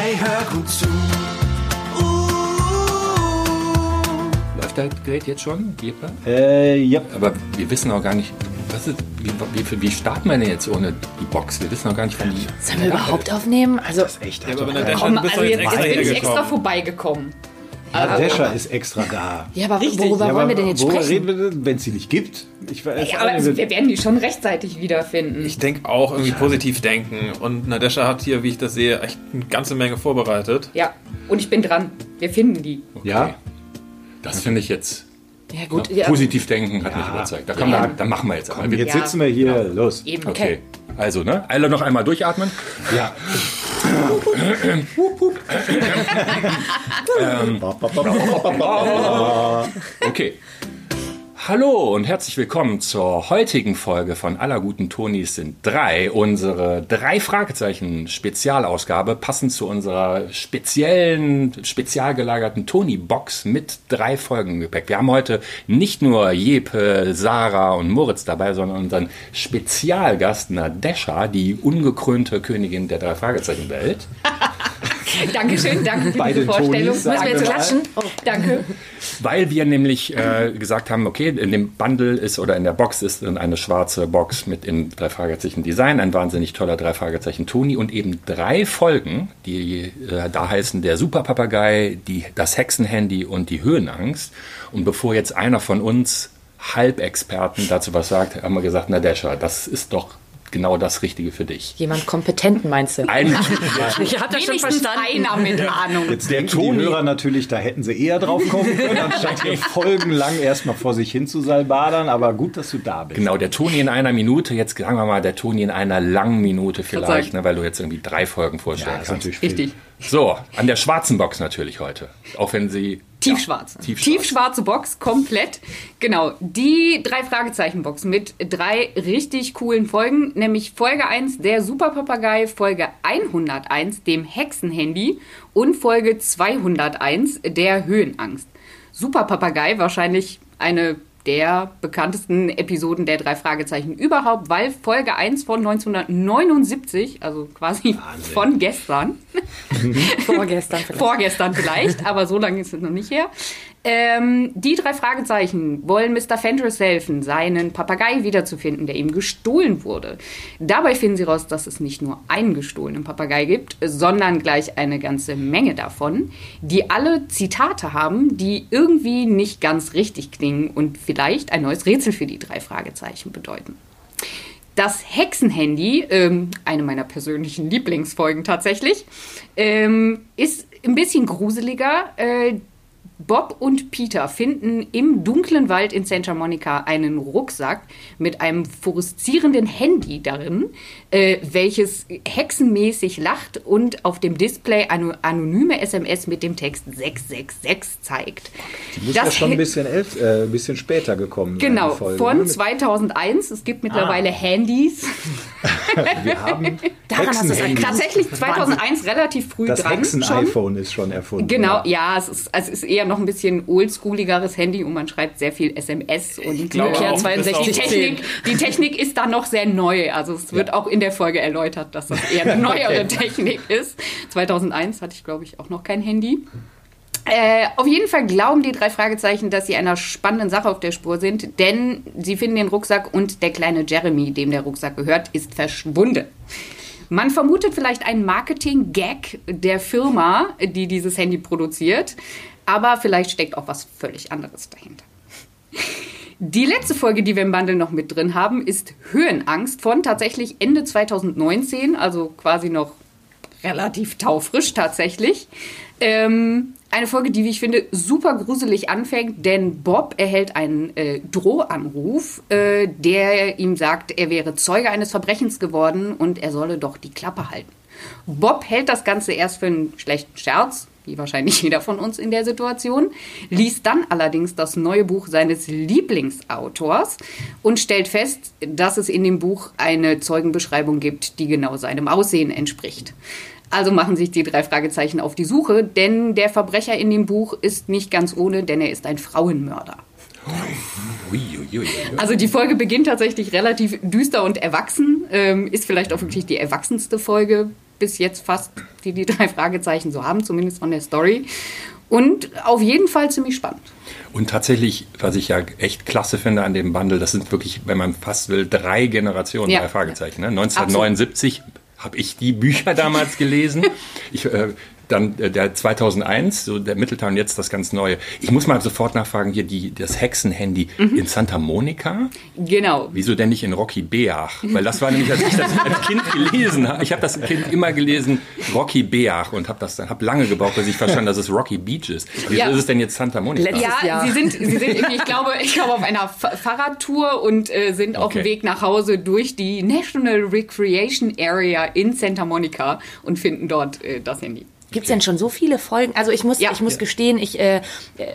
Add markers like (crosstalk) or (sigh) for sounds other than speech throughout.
Hey, hör gut zu. Uh. Läuft das Gerät jetzt schon, Jeppe? Äh, ja. Aber wir wissen auch gar nicht, was ist, wie, wie, wie starten wir denn jetzt ohne die Box? Wir wissen auch gar nicht, wann die. Sollen wir überhaupt aufnehmen? Also, Echt, Ja, aber wenn der komm, also jetzt, jetzt bin ich extra vorbeigekommen. Ja, Descher ist extra da. Ja, aber worüber Ja, wollen wir denn jetzt worüber sprechen? reden wir denn, wenn es sie nicht gibt? Ich weiß Ja, aber also, wir werden die schon rechtzeitig wiederfinden. Ich denke auch irgendwie positiv denken. Und Nadesha hat hier, wie ich das sehe, echt eine ganze Menge vorbereitet. ja, und ich bin dran. Wir finden die. ja, Das finde ich jetzt. Ja, gut. Ja, Positiv denken hat mich überzeugt. Da komm, Ja. dann, dann machen wir jetzt einmal. jetzt Ja. sitzen wir hier. Los. eben. Okay. Also, ne? Alle noch einmal durchatmen. Ja. (laughs) Okay. Hallo und herzlich willkommen zur heutigen Folge von Aller guten Tonis sind drei. Unsere drei Fragezeichen Spezialausgabe passend zu unserer speziellen, spezial gelagerten Toni-Box mit drei Folgen im Gepäck. Wir haben heute nicht nur Jepe, Sarah und Moritz dabei, sondern unseren Spezialgast Nadesha, die ungekrönte Königin der drei Fragezeichen Welt. (laughs) (laughs) Dankeschön, danke für Bei diese Vorstellung. Tonis, Müssen wir jetzt klatschen? Oh, danke. Weil wir nämlich äh, gesagt haben, okay, in dem Bundle ist oder in der Box ist eine schwarze Box mit in drei Fragezeichen Design, ein wahnsinnig toller drei Fragezeichen Toni und eben drei Folgen, die äh, da heißen der Superpapagei, die das Hexenhandy und die Höhenangst. Und bevor jetzt einer von uns Halbexperten dazu was sagt, haben wir gesagt, na Desha, das ist doch genau das Richtige für dich. Jemand Kompetenten meinst du? Ein, (laughs) Ich habe das schon verstanden. einer mit Ahnung. Jetzt denken Toni- die Hörer natürlich, da hätten sie eher drauf kommen können, (laughs) anstatt hier folgenlang erstmal vor sich hin zu salbadern. Aber gut, dass du da bist. Genau, der Toni in einer Minute, jetzt sagen wir mal, der Toni in einer langen Minute vielleicht, ne, weil du jetzt irgendwie drei Folgen vorstellen Ja, ist kannst. Richtig. So, an der schwarzen Box natürlich heute. Auch wenn sie. Tiefschwarz. Ja, tiefschwarz. Tiefschwarze Box, komplett. Genau. Die drei Fragezeichen-Box mit drei richtig coolen Folgen, nämlich Folge 1, der Superpapagei, Folge 101, dem Hexenhandy und Folge 201, der Höhenangst. Superpapagei, wahrscheinlich eine der bekanntesten Episoden der drei Fragezeichen überhaupt, weil Folge 1 von 1979, also quasi von gestern, (laughs) Vorgestern vielleicht. vorgestern vielleicht, aber so lange ist es noch nicht her. Ähm, die drei Fragezeichen wollen Mr. Fenris helfen, seinen Papagei wiederzufinden, der ihm gestohlen wurde. Dabei finden sie raus, dass es nicht nur einen gestohlenen Papagei gibt, sondern gleich eine ganze Menge davon, die alle Zitate haben, die irgendwie nicht ganz richtig klingen und vielleicht ein neues Rätsel für die drei Fragezeichen bedeuten. Das Hexenhandy, ähm, eine meiner persönlichen Lieblingsfolgen tatsächlich, ähm, ist ein bisschen gruseliger. Äh, Bob und Peter finden im dunklen Wald in Santa Monica einen Rucksack mit einem fluoreszierenden Handy darin, äh, welches hexenmäßig lacht und auf dem Display eine anonyme SMS mit dem Text 666 zeigt. Die muss ja Das schon ein He- bisschen, elf, äh, ein bisschen später gekommen Genau, Folge, von ne? Mit- 2001. Es gibt mittlerweile Handys. (laughs) Wir haben (laughs) Daran hast du. Tatsächlich 2001 relativ früh Das dran. schon. Hexen-iPhone ist schon erfunden. Genau, ja. ja, es ist, also es ist eher noch ein bisschen oldschooligeres Handy und man schreibt sehr viel SMS und glaube Nokia auch, das 62. Die Technik, die Technik ist da noch sehr neu. Also es wird auch in der Folge erläutert, dass das eher (laughs) eine neuere Technik ist. 2001 hatte ich, glaube ich, auch noch kein Handy. Äh, auf jeden Fall glauben die drei Fragezeichen, dass sie einer spannenden Sache auf der Spur sind, denn sie finden den Rucksack und der kleine Jeremy, dem der Rucksack gehört, ist verschwunden. Man vermutet vielleicht einen Marketing-Gag der Firma, die dieses Handy produziert, aber vielleicht steckt auch was völlig anderes dahinter. Die letzte Folge, die wir im Bundle noch mit drin haben, ist Höhenangst von tatsächlich Ende 2019, also quasi noch relativ taufrisch tatsächlich. Ähm, eine Folge, die, wie ich finde, super gruselig anfängt, denn Bob erhält einen äh, Drohanruf, äh, der ihm sagt, er wäre Zeuge eines Verbrechens geworden und er solle doch die Klappe halten. Bob hält das Ganze erst für einen schlechten Scherz, wie wahrscheinlich (laughs) jeder von uns in der Situation, liest dann allerdings das neue Buch seines Lieblingsautors und stellt fest, dass es in dem Buch eine Zeugenbeschreibung gibt, die genau seinem Aussehen entspricht. Also machen sich die drei Fragezeichen auf die Suche, denn der Verbrecher in dem Buch ist nicht ganz ohne, denn er ist ein Frauenmörder. Also die Folge beginnt tatsächlich relativ düster und erwachsen, ähm, ist vielleicht auch wirklich die erwachsenste Folge bis jetzt fast, die die drei Fragezeichen so haben, zumindest von der Story. Und auf jeden Fall ziemlich spannend. Und tatsächlich, was ich ja echt klasse finde an dem Bundle, das sind wirklich, wenn man fast will, drei Generationen, Ja. drei Fragezeichen. Ne? 1979 habe ich die Bücher damals gelesen. Ich, äh, dann äh, der 2001, so der Mittelteil und jetzt das ganz Neue. Ich muss mal sofort nachfragen, hier die, das Hexenhandy Mhm. in Santa Monica? Genau. Wieso denn nicht in Rocky Beach? Weil das war nämlich, als ich das als Kind gelesen habe. Ich habe das Kind immer gelesen, Rocky Beach und habe das dann hab lange gebraucht, bis ich verstanden, dass es Rocky Beach ist. Wieso Ja. ist es denn jetzt Santa Monica? Letztes Ja, Jahr. sie sind, sie sind irgendwie, ich glaube, ich glaube auf einer Fa- Fahrradtour und äh, sind auf Okay. dem Weg nach Hause durch die National Recreation Area in Santa Monica und finden dort äh, das Handy. Gibt es denn schon so viele Folgen? Also ich muss, Ja. ich muss gestehen, ich, äh,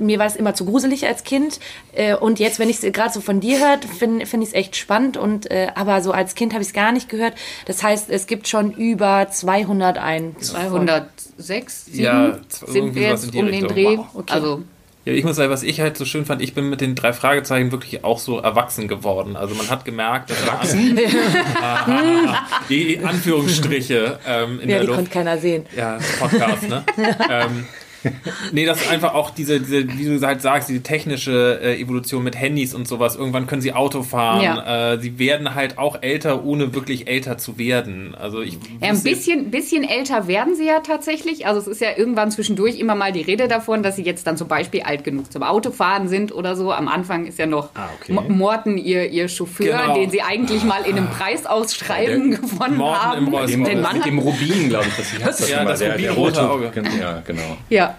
mir war es immer zu gruselig als Kind. Äh, und jetzt, wenn ich es gerade so von dir hört, finde find ich es echt spannend. Und, äh, aber so als Kind habe ich es gar nicht gehört. Das heißt, es gibt schon über 201. 206, 7 Ja, sind wir jetzt in die um den Richtung. Dreh. Wow, okay. Also Ja, ich muss sagen, was ich halt so schön fand, ich bin mit den drei Fragezeichen wirklich auch so erwachsen geworden. Also man hat gemerkt, dass erwachsen? (laughs) die Anführungsstriche ähm, in Ja, der die Luft. konnte keiner sehen. Ja, Podcast, ne? (laughs) ähm, (laughs) nee, das ist einfach auch diese, diese, wie du halt sagst, diese technische äh, Evolution mit Handys und sowas. Irgendwann können sie Auto fahren. Ja. Äh, sie werden halt auch älter, ohne wirklich älter zu werden. Also ich Ja, ein bisschen, bisschen älter werden sie ja tatsächlich. Also es ist ja irgendwann zwischendurch immer mal die Rede davon, dass sie jetzt dann zum Beispiel alt genug zum Autofahren sind oder so. Am Anfang ist ja noch okay. Mo- Morten ihr, ihr Chauffeur, Genau. den sie eigentlich mal in einem Preisausschreiben gewonnen Morten haben. im Den mit Mann dem Rubin, glaube ich, das, (laughs) das Ja, das der, der rubinrote rote Auge. Ja, genau. Ja,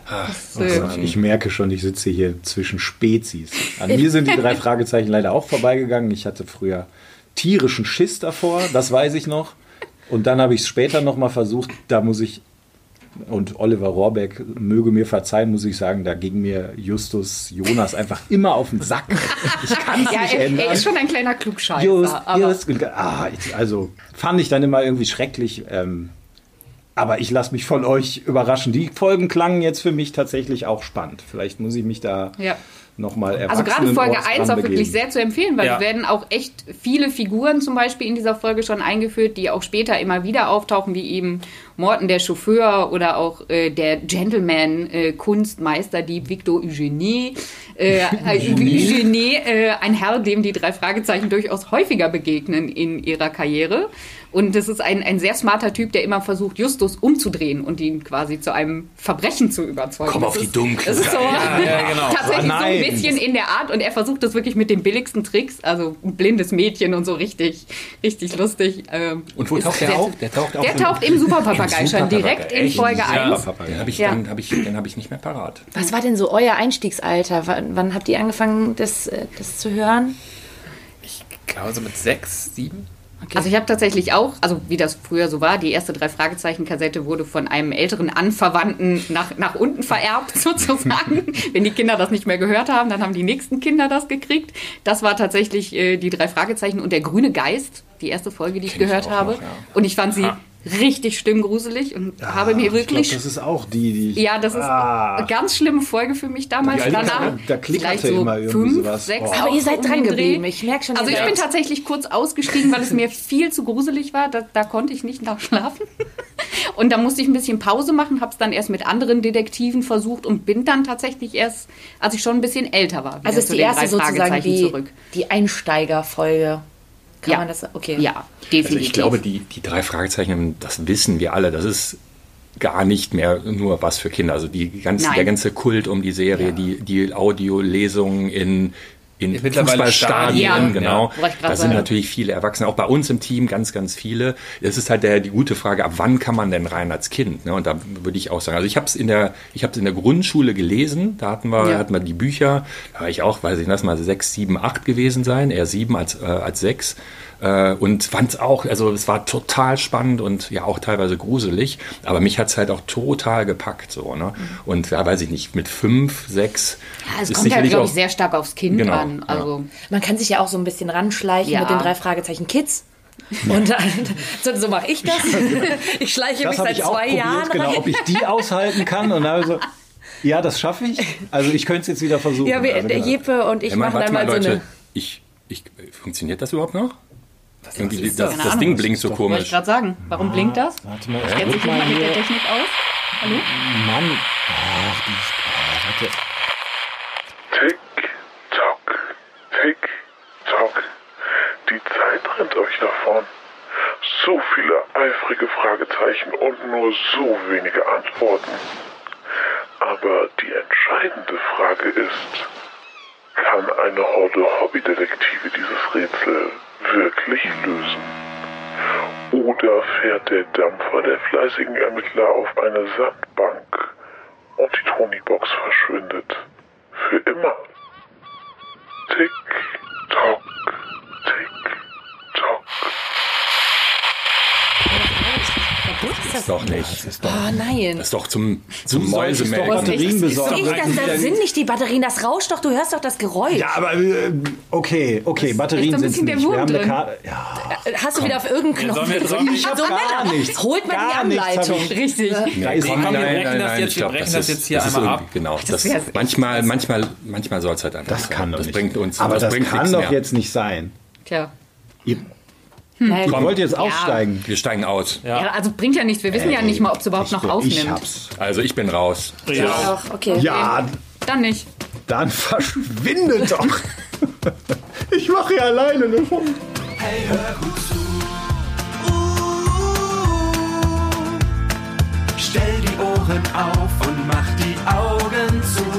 das, äh, Ich merke schon, ich sitze hier zwischen Spezies. An mir sind die drei Fragezeichen leider auch vorbeigegangen. Ich hatte früher tierischen Schiss davor, das weiß ich noch. Und dann habe ich es später nochmal versucht, da muss ich, und Oliver Rohrbeck möge mir verzeihen, muss ich sagen, da ging mir Justus Jonas einfach immer auf den Sack. Ich kann es ja nicht er, ändern. er ist schon ein kleiner Klugscheißer. Just, aber just, ah, ich, also fand ich dann immer irgendwie schrecklich. Ähm, aber ich lasse mich von euch überraschen. Die Folgen klangen jetzt für mich tatsächlich auch spannend. Vielleicht muss ich mich da Ja. nochmal Also gerade Folge 1 auch wirklich sehr zu empfehlen, weil Ja. es werden auch echt viele Figuren zum Beispiel in dieser Folge schon eingeführt, die auch später immer wieder auftauchen, wie eben Morten der Chauffeur oder auch äh, der Gentleman-Kunstmeister, die Victor Eugenie. Äh, (laughs) Eugenie, äh, ein Herr, dem die drei Fragezeichen durchaus häufiger begegnen in ihrer Karriere. Und das ist ein, ein sehr smarter Typ, der immer versucht, Justus umzudrehen und ihn quasi zu einem Verbrechen zu überzeugen. Komm Das auf die ist- dunkle Das ist so Ja, ja, genau. (laughs) tatsächlich so ein bisschen in der Art und er versucht das wirklich mit den billigsten Tricks, also ein blindes Mädchen und so richtig, richtig lustig. Ähm, Und wo ist taucht der auf? Der taucht auch der im- taucht im Superpapagei schon direkt in. Folge Ja. 1. Den habe ich, Ja. dann hab ich, den hab ich nicht mehr parat. Was war denn so euer Einstiegsalter? Wann, wann habt ihr angefangen, das, äh, das zu hören? Ich glaube so mit sechs, sieben. Also ich habe tatsächlich auch, also wie das früher so war, die erste drei Fragezeichen-Kassette wurde von einem älteren Anverwandten nach, nach unten vererbt (laughs) sozusagen. Wenn die Kinder das nicht mehr gehört haben, dann haben die nächsten Kinder das gekriegt. Das war tatsächlich äh, die drei Fragezeichen und der grüne Geist, die erste Folge, die ich Kenn ich gehört auch habe. noch, ja. Und ich fand sie richtig stimmgruselig und habe mir wirklich das ist auch die, die. ich- Ja, das ist Ah. eine ganz schlimme Folge für mich damals. Da klickerte- Danach da vielleicht so immer fünf, sowas. sechs. Aber ihr seid dran geblieben. Ich merk schon, Also ich bin tatsächlich kurz ausgestiegen, weil es mir (laughs) viel zu gruselig war. Da, da konnte ich nicht nachschlafen. Und da musste ich ein bisschen Pause machen, habe es dann erst mit anderen Detektiven versucht und bin dann tatsächlich erst, als ich schon ein bisschen älter war, Also ist die erste sozusagen die, zurück. die Einsteigerfolge. Kann Ja. man das? Okay. Ja, definitiv. Also ich glaube, die, die drei Fragezeichen, das wissen wir alle, das ist gar nicht mehr nur was für Kinder. Also die ganze, Nein. der ganze Kult um die Serie, die, die Audiolesungen in, in Fußballstadien, Stadien, ja. genau. Ja, da sind sagen. natürlich viele Erwachsene, auch bei uns im Team ganz, ganz viele. Es ist halt der, die gute Frage, ab wann kann man denn rein als Kind? Ne? Und da würde ich auch sagen, also ich habe es in der, ich habe in der Grundschule gelesen, da hatten wir, Ja. hatten wir die Bücher, da war ich auch, weiß ich, lass mal sechs, sieben, acht gewesen sein, eher sieben als, äh, als sechs. Äh, und fand es auch, also es war total spannend und ja auch teilweise gruselig, aber mich hat es halt auch total gepackt so, ne? Und ja, weiß ich nicht, mit fünf, sechs ja, es ist kommt halt, sicherlich glaube auch ich, sehr stark aufs Kind Genau, an. ja. Also, Man kann sich ja auch so ein bisschen ranschleichen Ja. mit den drei Fragezeichen Kids. (laughs) Und dann, so, mache ich das. (laughs) Ich schleiche Das mich seit ich auch zwei Jahren probiert, genau, rein. ob ich die aushalten kann. Und dann so, ja, das schaffe ich. Also ich könnte es jetzt wieder versuchen. Ja, wir, also, der genau. Jeppe und ich Ja, machen dann mal, so eine. ich, ich, funktioniert das überhaupt noch? Irgendwie ist das, das, keine Ding blinkt so Wollte ich komisch. gerade sagen. Warum blinkt das? Warte mal, Kennt drück sich mal mit der. Technik aus? Hallo? Mann. Ach, die, ah, warte. Tick, tock, tick, tock. Die Zeit rennt euch davon. So viele eifrige Fragezeichen und nur so wenige Antworten. Aber die entscheidende Frage ist, kann eine Horde Hobbydetektive dieses Rätsel wirklich lösen? Oder fährt der Dampfer der fleißigen Ermittler auf eine Sandbank und die Tonybox verschwindet? Für immer. Tick, tock, tick, tock. Ist doch nicht. Oh nein. Das ist doch zum, zum doch Mäusemelken. Batterien ist besorgen? Ich, das, das sind nicht die Batterien, das rauscht doch, du hörst doch das Geräusch. Ja, aber äh, okay, okay, Batterien sind nicht. Wir Wurm haben eine. Karte. Ja, Hast du wieder auf irgendeinen Ja, Knopf wir- ich hab so, gar Männer, nichts. Holt mal die Anleitung. Richtig. ist Nee, komm, wir keine- brechen das jetzt- ich wir glaub, brechen das das ist- jetzt hier das ist einmal irgendwie- ab. Genau, das, manchmal, manchmal, manchmal soll es halt einfach Das kann doch Das nicht. bringt uns, aber das, kann doch jetzt nicht sein. Tja. Ihr Komm. wollt jetzt aussteigen. Wir steigen aus. Ja. also bringt ja nichts. Wir wissen ja nicht mal, ob es überhaupt Ich, noch ich aufnimmt. hab's. Also ich bin raus. Ja. Auch, okay. Ja, Dann nicht. dann verschwindet doch. (laughs) ich mache ja alleine eine Folge. Hey, hör gut zu. Uh, stell die Ohren auf und mach die Augen zu.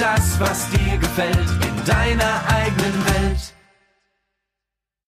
das, was dir gefällt, in deiner eigenen Welt.